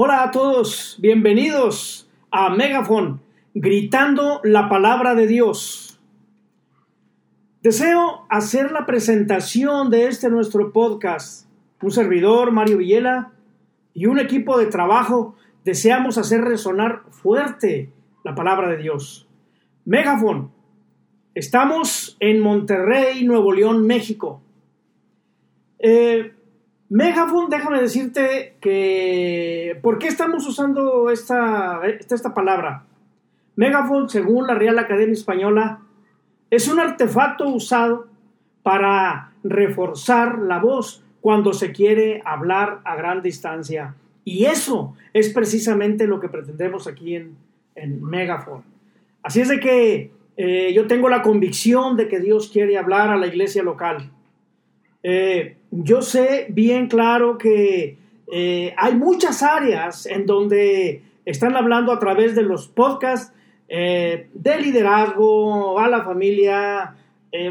Hola a todos, bienvenidos a Megafon, gritando la palabra de Dios. Deseo hacer la presentación de este nuestro podcast. Un servidor, Mario Villela, y un equipo de trabajo deseamos hacer resonar fuerte la palabra de Dios. Megafon, estamos en Monterrey, Nuevo León, México. Eh, Megafon, déjame decirte que... ¿Por qué estamos usando esta, esta palabra? Megafon, según la Real Academia Española, es un artefacto usado para reforzar la voz cuando se quiere hablar a gran distancia. Y eso es precisamente lo que pretendemos aquí en, en Megafon. Así es de que eh, yo tengo la convicción de que Dios quiere hablar a la iglesia local. Eh, yo sé bien claro que eh, hay muchas áreas en donde están hablando a través de los podcasts eh, de liderazgo a la familia,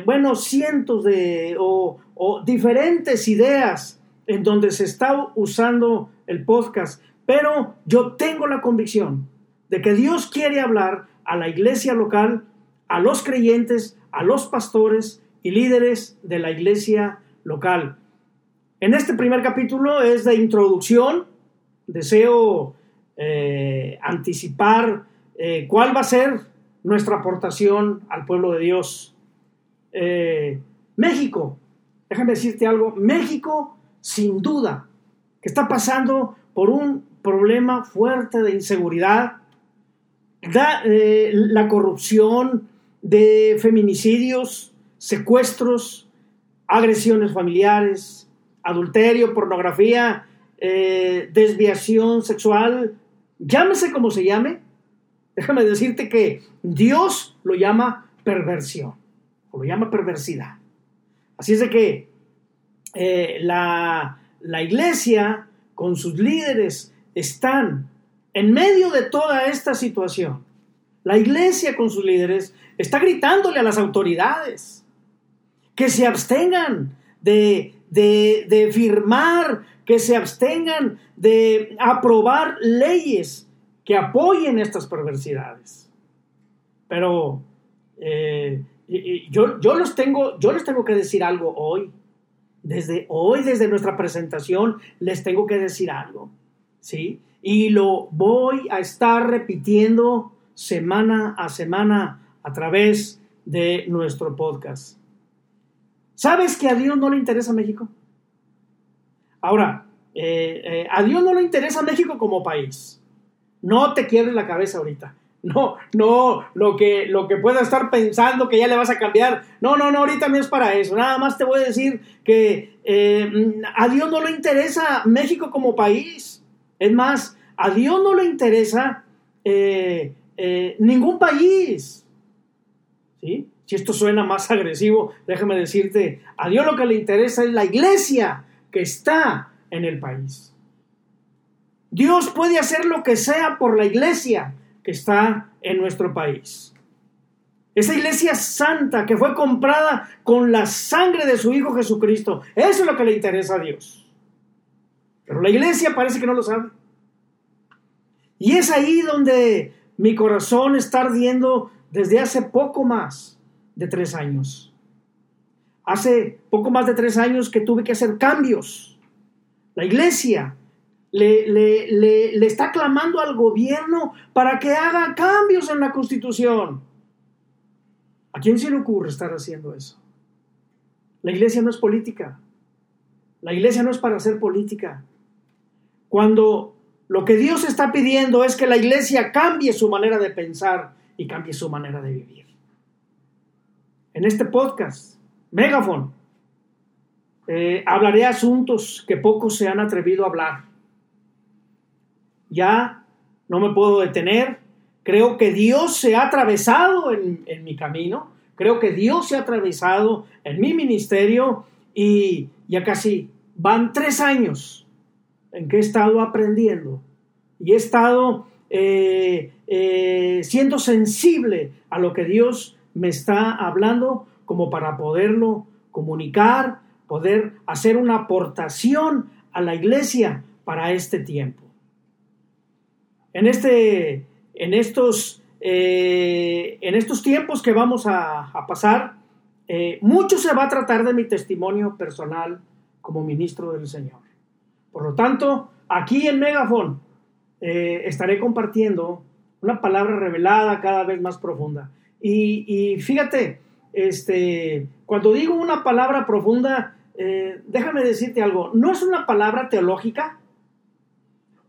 bueno, cientos de o diferentes ideas en donde se está usando el podcast, pero yo tengo la convicción de que Dios quiere hablar a la iglesia local, a los creyentes, a los pastores y líderes de la iglesia local. En este primer capítulo es de introducción. Deseo eh, anticipar eh, cuál va a ser nuestra aportación al pueblo de Dios. Eh, México, déjame decirte algo, México sin duda que está pasando por un problema fuerte de inseguridad, la corrupción, de feminicidios, secuestros, agresiones familiares, adulterio, pornografía, eh, desviación sexual, llámese como se llame, déjame decirte que Dios lo llama perversión, o lo llama perversidad. Así es de que eh, la, la iglesia con sus líderes están en medio de toda esta situación. La iglesia con sus líderes está gritándole a las autoridades que se abstengan de, de, firmar, que se abstengan de aprobar leyes que apoyen estas perversidades. Pero eh, yo, yo, los tengo, yo les tengo que decir algo hoy. Desde hoy, desde nuestra presentación, les tengo que decir algo. ¿Sí? Y lo voy a estar repitiendo semana a semana a través de nuestro podcast. ¿Sabes que a Dios no le interesa México? Ahora, eh, eh, a Dios no le interesa México como país. No te quiebres la cabeza ahorita. No, no, lo que, lo que pueda estar pensando que ya le vas a cambiar. No, no, no, ahorita no es para eso. Nada más te voy a decir que eh, a Dios no le interesa México como país. Es más, a Dios no le interesa ningún país. ¿Sí? Si esto suena más agresivo, déjame decirte, a Dios lo que le interesa es la iglesia que está en el país. Dios puede hacer lo que sea por la iglesia que está en nuestro país. Esa iglesia santa que fue comprada con la sangre de su Hijo Jesucristo. Eso es lo que le interesa a Dios. Pero la iglesia parece que no lo sabe. Y es ahí donde mi corazón está ardiendo desde hace poco más de tres años. Hace poco más de tres años que tuve que hacer cambios. La iglesia le, le, está clamando al gobierno para que haga cambios en la constitución. ¿A quién se le ocurre estar haciendo eso? La iglesia no es política. La iglesia no es para hacer política. Cuando lo que Dios está pidiendo es que la iglesia cambie su manera de pensar y cambie su manera de vivir en este podcast, Megafon, eh, hablaré asuntos que pocos se han atrevido a hablar. Ya no me puedo detener. Creo que Dios se ha atravesado en, mi camino. Creo que Dios se ha atravesado en mi ministerio y ya casi van tres años en que he estado aprendiendo y he estado eh, eh, siendo sensible a lo que Dios me está hablando como para poderlo comunicar, poder hacer una aportación a la iglesia para este tiempo. en, este, en, estos, eh, en estos tiempos que vamos a, pasar, eh, mucho se va a tratar de mi testimonio personal como ministro del Señor. Por lo tanto, aquí en Megafon eh, estaré compartiendo una palabra revelada cada vez más profunda. Y, fíjate, este, cuando digo una palabra profunda, eh, déjame decirte algo, no es una palabra teológica.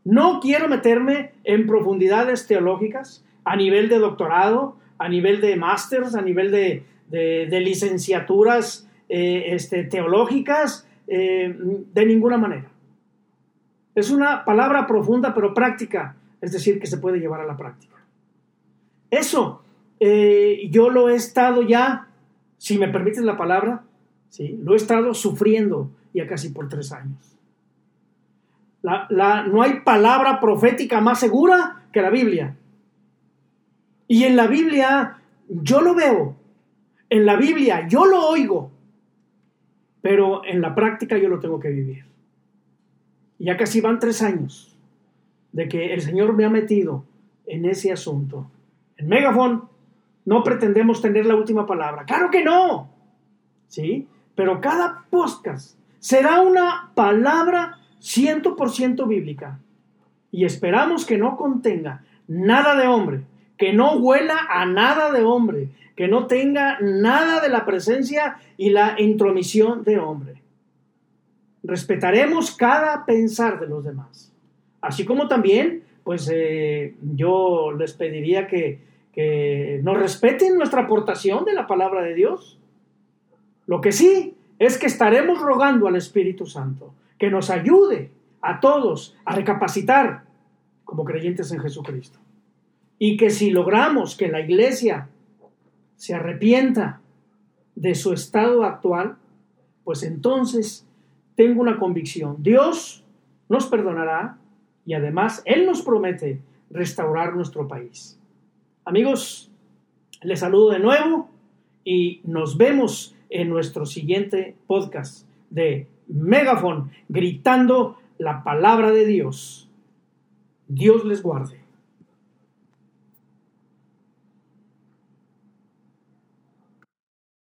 No quiero meterme en profundidades teológicas a nivel de doctorado, a nivel de másters, a nivel de, licenciaturas eh, este, teológicas, eh, de ninguna manera. Es una palabra profunda pero práctica, es decir, que se puede llevar a la práctica. Eso yo lo he estado ya, si me permites la palabra, ¿sí? Lo he estado sufriendo ya casi por tres años. no hay palabra profética más segura que la Biblia. Y en la Biblia yo lo veo, en la Biblia yo lo oigo, pero en la práctica yo lo tengo que vivir. Ya casi van tres años de que el Señor me ha metido en ese asunto. En Megafon no pretendemos tener la última palabra. Claro que no. ¿Sí? pero cada podcast será una palabra 100% bíblica. Y esperamos que no contenga nada de hombre, que no huela a nada de hombre, que no tenga nada de la presencia y la intromisión de hombre. Respetaremos cada pensar de los demás. Así como también, pues eh, yo les pediría que, que nos respeten nuestra aportación de la palabra de Dios. Lo que sí es que estaremos rogando al Espíritu Santo que nos ayude a todos a recapacitar como creyentes en Jesucristo. Y que si logramos que la iglesia se arrepienta de su estado actual, pues entonces tengo una convicción. Dios nos perdonará y además Él nos promete restaurar nuestro país. Amigos, les saludo de nuevo y nos vemos en nuestro siguiente podcast de Megafon, gritando la palabra de Dios. Dios les guarde.